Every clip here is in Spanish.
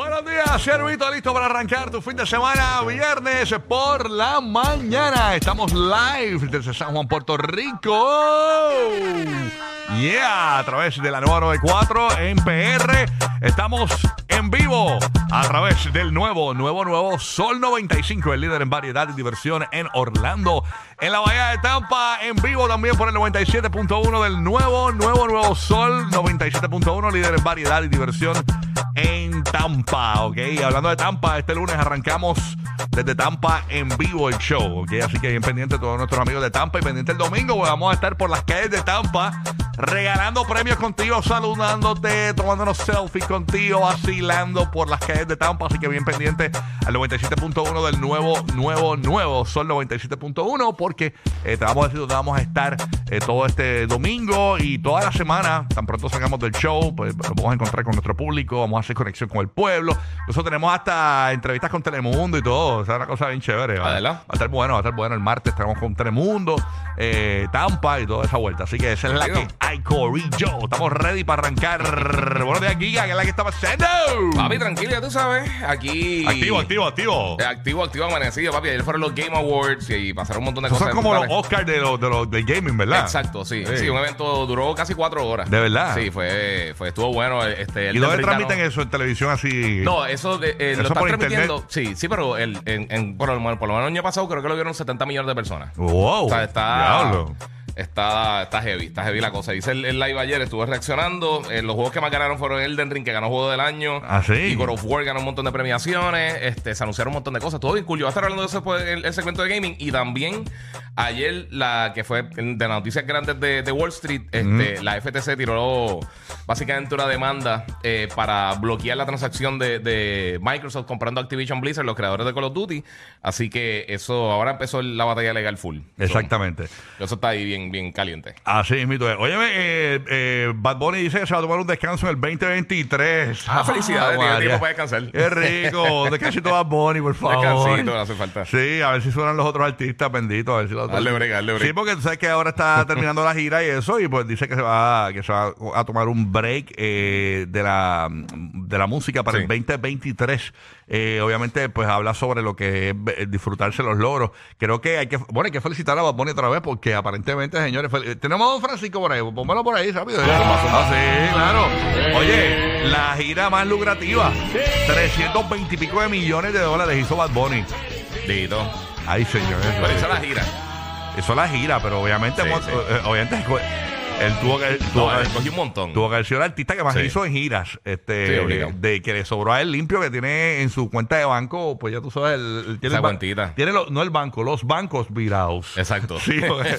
Buenos días, Servito, listo para arrancar tu fin de semana, viernes por la mañana. Estamos live desde San Juan, Puerto Rico. Yeah, a través de la nueva 94 en PR. Estamos en vivo a través del nuevo, nuevo, nuevo Sol 95, el líder en variedad y diversión en Orlando. En la Bahía de Tampa, en vivo también por el 97.1 del nuevo, nuevo, nuevo Sol 97.1, líder en variedad y diversión en Tampa, ¿ok? Hablando de Tampa, este lunes arrancamos desde Tampa en vivo el show, ¿ok? Así que bien pendiente todos nuestros amigos de Tampa y pendiente el domingo, pues vamos a estar por las calles de Tampa regalando premios contigo, saludándote, tomándonos selfies contigo, vacilando por las calles de Tampa, así que bien pendiente al 97.1 del nuevo, nuevo, nuevo Sol 97.1 porque eh, te vamos a decir dónde vamos a estar eh, todo este domingo y toda la semana, tan pronto salgamos del show, pues nos vamos a encontrar con nuestro público, vamos a hacer conexión con el pueblo. Nosotros tenemos hasta entrevistas con Telemundo y todo. O sea, una cosa bien chévere. Va, Adela. va a estar bueno, va a estar bueno. El martes tenemos con Telemundo, eh, Tampa y toda esa vuelta. Así que esa es la que hay, Corillo. Estamos ready para arrancar. Buenos días, Giga, que es la que está pasando. Papi, tranquilo, ya tú sabes. Aquí. Activo, activo, activo. Eh, Activo, activo, amanecido, papi. Ayer fueron los Game Awards y pasaron un montón de cosas. son como los brutales. Oscars de los, de los del gaming, ¿verdad? Exacto, sí. Sí. sí. un evento duró casi cuatro horas. ¿De verdad? Sí, fue, fue estuvo bueno. Este, el ¿Y dónde transmiten eso en televisión así? No, eso, de, eh, Eso lo están por transmitiendo. Sí, sí, pero el, en, en- por, lo, por lo menos el año pasado creo que lo vieron 70 millones de personas. Wow. O sea, está, Diablo. Está, está heavy, está heavy la cosa. Hice el, el live ayer, estuve reaccionando. Eh, los juegos que más ganaron fueron Elden Ring, que ganó Juego del Año. Ah, sí. Y God of War ganó un montón de premiaciones. Este, se anunciaron un montón de cosas. Todo bien cool. Yo voy a estar hablando de eso después el, el segmento de gaming. Y también ayer, la que fue de las noticias grandes de, de Wall Street, este, la FTC tiró básicamente una demanda eh, para bloquear la transacción de, de Microsoft comprando Activision Blizzard, los creadores de Call of Duty. Así que eso, ahora empezó la batalla legal full. Exactamente. So, eso está ahí bien, bien caliente. Así es, mito. Óyeme, eh, eh, Bad Bunny dice que se va a tomar un descanso en el 2023. Ah, felicidades, tiene tiempo para descansar. Qué rico. Descansito Bad Bunny, por favor. Descansito, no hace falta. Sí, a ver si suenan los otros artistas, bendito. A ver si los otros- Dale break, dale break. Sí, porque tú sabes que ahora está terminando la gira y eso, y pues dice que se va, que se va a tomar un break eh, de, la, de la música para Sí. el 2023. Eh, obviamente, pues habla sobre lo que es eh, disfrutarse los logros. Creo que hay que, bueno, hay que felicitar a Bad Bunny otra vez porque aparentemente, señores, fel- tenemos a Don Francisco por ahí, pónmelo por ahí rápido. Ah, sí, claro. Oye, la gira más lucrativa, 320 y pico de millones de dólares hizo Bad Bunny. Dito. Ay, señores. Pero hizo la gira. Eso es la gira, pero obviamente, Sí, eh, obviamente él tuvo que, tuvo, No, que- él cogió un montón. tuvo que haber sido el artista que más Sí. hizo en giras. Este, Sí, obligado. de que le sobró a él limpio, que tiene en su cuenta de banco, pues ya tú sabes, el, el- tiene Esa el ba- cuentita. Tiene lo- no el banco, los bancos virados. Exacto. Sí, porque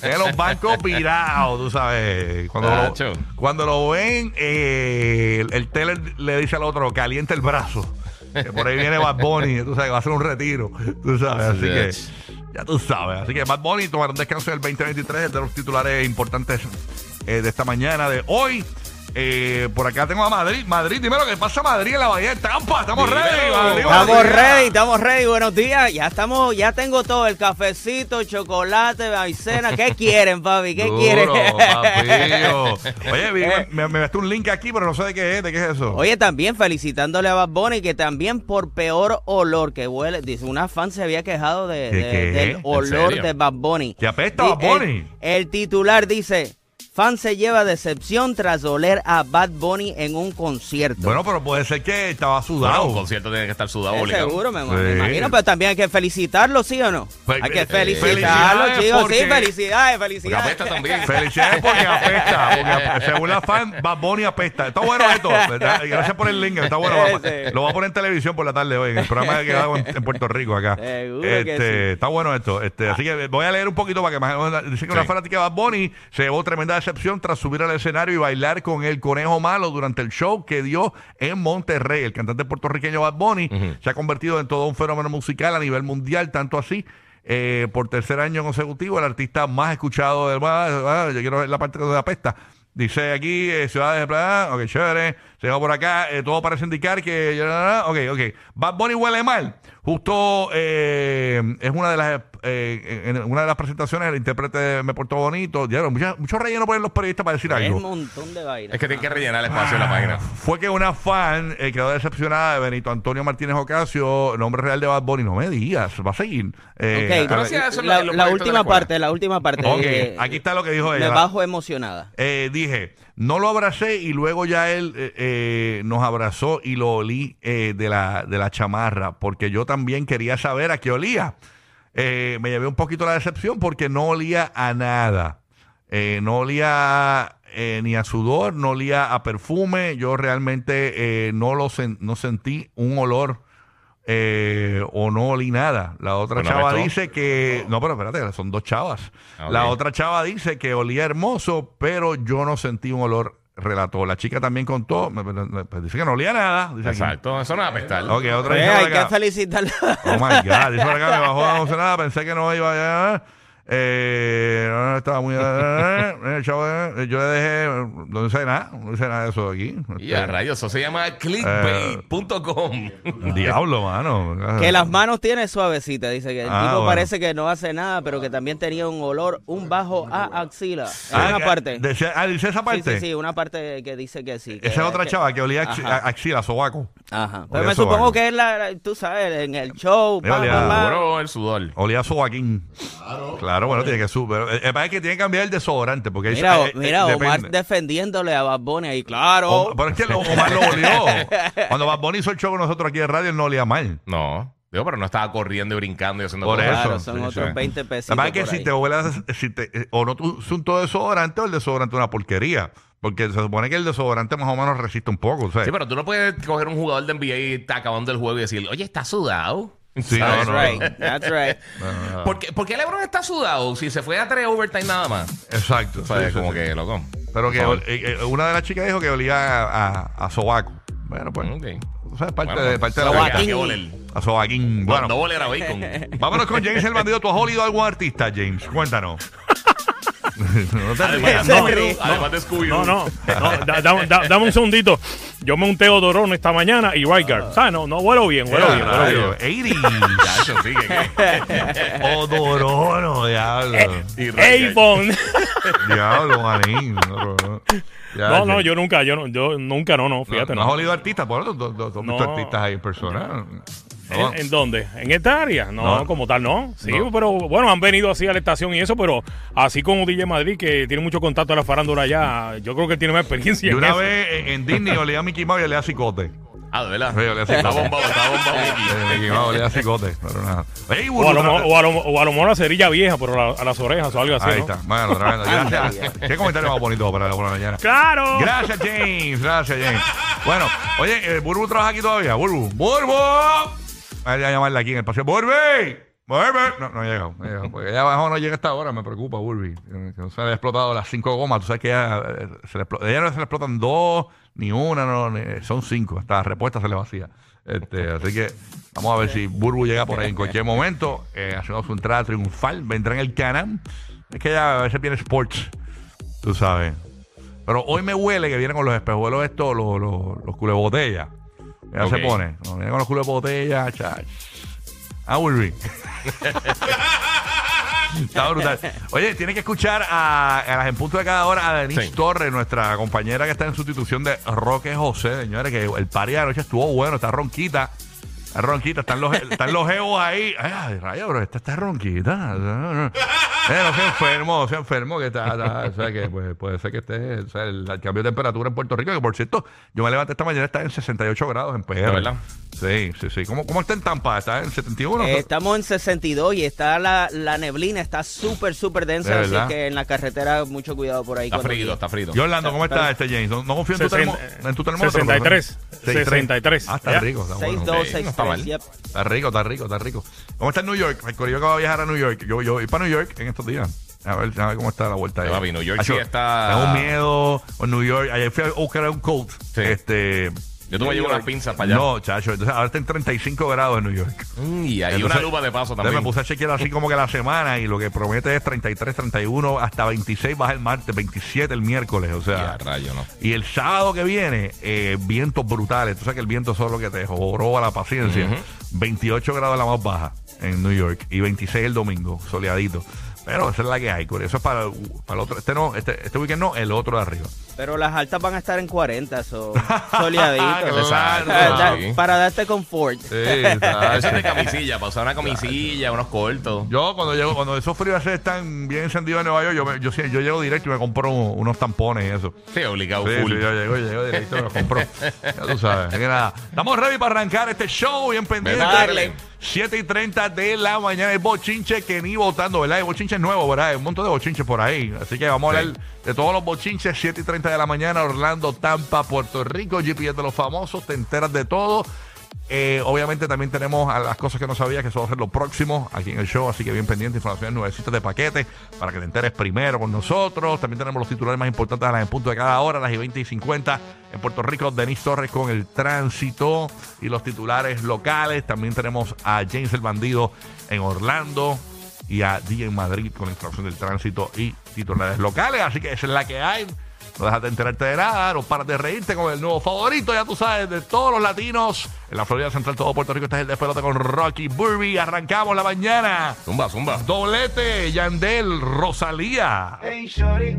tiene los bancos virados, tú sabes. Cuando, lo, cuando lo ven, eh, el, el teller le dice al otro, calienta el brazo. Que por ahí viene Bad Bunny, tú sabes, va a hacer un retiro. Tú sabes, así Sí, que. Ya tú sabes. Así que Bad Bunny tomará un descanso del 2023, es de los titulares importantes eh, de esta mañana, de hoy. Eh, por acá tengo a Madrid. Madrid, dime lo que pasa Madrid en la Bahía de Tampa. Estamos Dímelo. ready, Madrid. Estamos ready, estamos ready. Buenos días. Ya estamos, ya tengo todo, el cafecito, chocolate, maicena. ¿Qué quieren, papi? ¿Qué Duro, quieren? Oye, vi- me, me ves un link aquí, pero no sé de qué es, de qué es eso. Oye, también felicitándole a Bad Bunny, que también por peor olor que huele, dice, una fan se había quejado de, ¿De de- qué? del ¿En olor de Bad Bunny. ¿Que apesta Bad Bunny? El, el titular dice, fan se lleva decepción tras oler a Bad Bunny en un concierto. Bueno, pero puede ser que estaba Bueno, sudado. un concierto tiene que estar sudado Eh, obligado. seguro, me, Sí. me imagino, pero también hay que felicitarlo, ¿sí o no? Fe- hay que eh, felicitarlo, felicidades chicos, porque- sí, felicidades, Porque felicidades. apesta también. Felicidades porque apesta. Porque según la fan, Bad Bunny apesta. Está bueno esto. ¿verdad? Gracias por el link. Está bueno. Sí. Lo voy a poner en televisión por la tarde hoy, en el programa que hago en, en Puerto Rico acá. Seguro que Este, sí. Está bueno esto. Este, Así que voy a leer un poquito para que más. Dice que una fanática de Bad Bunny se llevó tremenda decepción tras subir al escenario y bailar con el conejo malo durante el show que dio en Monterrey. El cantante puertorriqueño Bad Bunny se ha convertido en todo un fenómeno musical a nivel mundial, tanto así. eh, por tercer año consecutivo, el artista más escuchado del ah, ah, yo quiero ver la parte de la pesta. Dice aquí, eh, ciudades de playa, ok, chévere, se va por acá, eh, todo parece indicar que, ok, ok, Bad Bunny huele mal. Justo eh, es una de las eh, en una de las presentaciones el intérprete me portó bonito. Dieron mucho, mucho relleno por los periodistas para decir Es algo. un montón de vainas. Es que tiene que rellenar el espacio en la página. Fue que una fan eh, quedó decepcionada de Benito Antonio Martínez Ocasio, nombre real de Bad Bunny. No me digas, va a seguir. Eh, Ok, a eso en la, los la proyectos de última la escuela. parte, la última parte. Ok, eh, aquí está lo que dijo Me ella. bajo emocionada. Eh, dije, no lo abracé y luego ya él eh, eh, nos abrazó y lo olí eh, de, la, de la chamarra, porque yo también quería saber a qué olía. Eh, me llevé un poquito la decepción porque no olía a nada. Eh, no olía eh, ni a sudor, no olía a perfume. Yo realmente no lo sen- no sentí un olor o no olí nada. La otra chava dice que. No, pero espérate, son dos chavas. Ah, La otra chava dice que olía hermoso, pero yo no sentí un olor. Relató. La chica también contó. me- me- me- pues dice que no olía nada. Dice aquí. Exacto, eso no es apestar. Ok, otra dice por hay que felicitarla. Oh my God, dice por acá, me bajó emocionada, pensé que no iba a. Eh, no, estaba muy. eh, chavo, eh, yo le dejé. No dice nada, no dice nada de eso de aquí. Y a Este, rayos, eso se llama clickbait.com. Diablo, mano. Que las manos tiene suavecita, dice que el Ah, tipo bueno. parece que no hace nada, pero que también tenía un olor, un bajo a axila. Ah, una que- parte. decía- ah, dice esa parte. sí, sí, una parte que dice que sí. que- Esa es otra que- chava que olía axi- Ajá. a- axila, sobaco. Ajá. Olía Pero me sobaco. supongo que es la, la- tú sabes, en el show. Olía- pa, pa. Seguro el sudor. Olía a sobaquín. Claro. Bueno, tiene que subir. El el problema es que tiene que cambiar el desodorante. Porque Mira, eso, o- eh, eh, mira Omar depende. defendiéndole a Bad Bunny ahí, claro. O- pero es que Omar lo olió. Cuando Bad Bunny hizo el show con nosotros aquí en radio, él no olía mal. No. Digo, pero no estaba corriendo y brincando y haciendo Por cosas. claro, eso, son sí, otros sí. 20 pesos. La es que si te huele, si te, eh, o no tú usas un todo desodorante o el desodorante es una porquería. Porque se supone que el desodorante más o menos resiste un poco. ¿sabes? Sí, pero tú no puedes coger un jugador de NBA y está acabando el juego y decir, oye, está sudado. Sí, ¿Sabes? no, That's no. right, that's right. No, no, no. ¿Por qué, por qué LeBron está sudado si se fue a tres overtime nada más? Exacto. O sea, sí, sí, como sí. que, loco. Pero que eh, eh, una de las chicas dijo que olía a, a, a sobaco. Bueno, pues. Ok. O sea, es parte, Bueno, de, parte de la vida. ¿a sobaquín. Bueno, no oler a bacon. vámonos con James el bandido. ¿Tú has olido a algún artista, James? Cuéntanos. no te Además, no, ríe. además de Scooby No, no, no, da- da- da- dame un segundito. Yo me unté odorón esta mañana y right guard. ¿Sabes? No, no huelo bien, huelo bien, huelo bien. Eighty. Ya, eso sí, que, Odorono, diablo. y Ray- Avon. Diablo, manín. No, no, No, no, yo nunca, yo, no- yo nunca, no, no, fíjate, ¿No has no. olido artistas? Bueno, tú has visto No. artistas ahí en persona. No. ¿En, en dónde? ¿En esta área? No, No. como tal, no. Sí, No. pero bueno, han venido así a la estación y eso, pero así como DJ Madrid, que tiene mucho contacto a la farándula allá, yo creo que él tiene más experiencia Y en una vez en, en Disney olía a Mickey Mouse y olía a cicote. Ah, de verdad. Sí, olía a Está cicote. bombado, está bombado Eh, Mickey. Mickey Mouse olía a cicote, pero nada. O a, lo, Burbu, mo- o, a lo, o a lo mejor la cerilla vieja, pero a, la- a las orejas o algo así. Ahí ¿no? está. Bueno, tremendo. Gracias. Qué comentario más bonito para la buena mañana. ¡Claro! Gracias, James. Gracias, James. Bueno, oye, eh, Burbu trabaja aquí todavía. Burbu. Burbu. Voy a llamarla aquí en el paseo. Burbu. Burbu. No, no ha llegado. No. Porque allá abajo no llega esta hora. Me preocupa, Burbu. Que no se le ha explotado las cinco gomas. Tú sabes que ella, eh, ella no se le explotan dos, ni una, no, ni- son cinco. Hasta la respuesta se le vacía. Este, así que vamos a ver si Burbu llega por ahí en cualquier momento. Eh, haciendo su entrada triunfal. Vendrá en el canal. Es que ella a veces viene sports. Tú sabes. Pero hoy me huele que vienen con los espejuelos estos, los, los, los culos Ya se pone. No, viene con los culos de botella, chach. Ah. Está brutal. Oye, tiene que escuchar a, a las en punto de cada hora a Denise Sí. Torres, nuestra compañera que está en sustitución de Roque José, señores, que el party de anoche estuvo bueno, está ronquita. Está ronquita, están los, están los geos ahí. Ay, rayo, bro, esta está ronquita. Eh, no enfermo, sea enfermo, que está, está- o sea, que pues, puede ser que esté, o sea, el, el cambio de temperatura en Puerto Rico, que por cierto, yo me levanté esta mañana, está en 68 grados en PR. ¿De verdad? Sí, sí, sí. ¿Cómo, cómo está en Tampa? ¿Está en 71? Eh, estamos en 62 y está la, la neblina, está súper, súper De densa, así verdad. que en la carretera mucho cuidado por ahí. Está cuando llegue. está frito. Y Orlando, ¿cómo está este James? No, no confío en tu, termo, en tu termómetro. pero- 63. 63. 63. Ah, está Ya. rico, está bueno. 6-2, Sí, no está mal. 6-3, yep. Está rico, está rico, está rico. ¿Cómo está en New York? El corillo que va a viajar a New York. Yo, yo voy para New York en estos días. A ver, a ver cómo está la vuelta ahí. Papi, New York Acho, sí está- Tengo miedo. O New York. Ayer fui a buscar un coat. Sí. Este. Yo tú me llevo unas pinzas para allá. No, chacho. Entonces ahora está en 35 grados en New York. Mm, y hay Entonces, una lupa de paso también. me puse a chequear así como que la semana y lo que promete es 33, 31, hasta 26 baja el martes, 27 el miércoles. O Y sea. a rayo, ¿no? Y el sábado que viene, eh, vientos brutales. Tú sabes que el viento es lo que te joroba la paciencia. 28 grados la más baja en New York y 26 el domingo, soleadito. Pero esa es la que hay. Eso es para, para el otro. Este no, este, este weekend no, el otro de arriba. Pero las altas van a estar en 40, so, soleadito. Exacto. Eh, da- Sí. para darte confort. Sí, Eso es de camisilla, para usar una camisilla, unos cortos. Yo cuando llego, cuando esos fríos están bien encendidos en Nueva York, yo, me- yo, sí- yo llego directo y me compro un- unos tampones y eso. Sí, obligado, Sí, full. sí, yo llego, llego directo y me los compro. ya tú sabes. Así que nada, estamos ready para arrancar este show bien pendiente. Dale. 7 y 30 de la mañana. El bochinche que ni votando, ¿verdad? El bochinche es nuevo, ¿verdad? Hay un montón de bochinches por ahí. Así que vamos a hablar de todos los bochinches. 7 y 30 de la mañana, Orlando, Tampa, Puerto Rico, GPS de los famosos. Te enteras de todo. Eh, obviamente también tenemos a las cosas que no sabías, que eso va a ser lo próximo aquí en el show, así que bien pendiente, información nuevecitas de paquete para que te enteres primero con nosotros. También tenemos los titulares más importantes a las en punto de cada hora, las y 20 y 50 en Puerto Rico, Denis Torres con el tránsito y los titulares locales. También tenemos a James el Bandido en Orlando y a DJ en Madrid con la información del tránsito y titulares locales. Así que esa es la que hay. No dejas de enterarte de nada, no paras de reírte con el nuevo favorito, ya tú sabes, de todos los latinos. En la Florida Central, todo Puerto Rico, este es el despelote con Rocky Burby. Arrancamos la mañana. Zumba, zumba. Doblete, Yandel, Rosalía. Hey, shorty,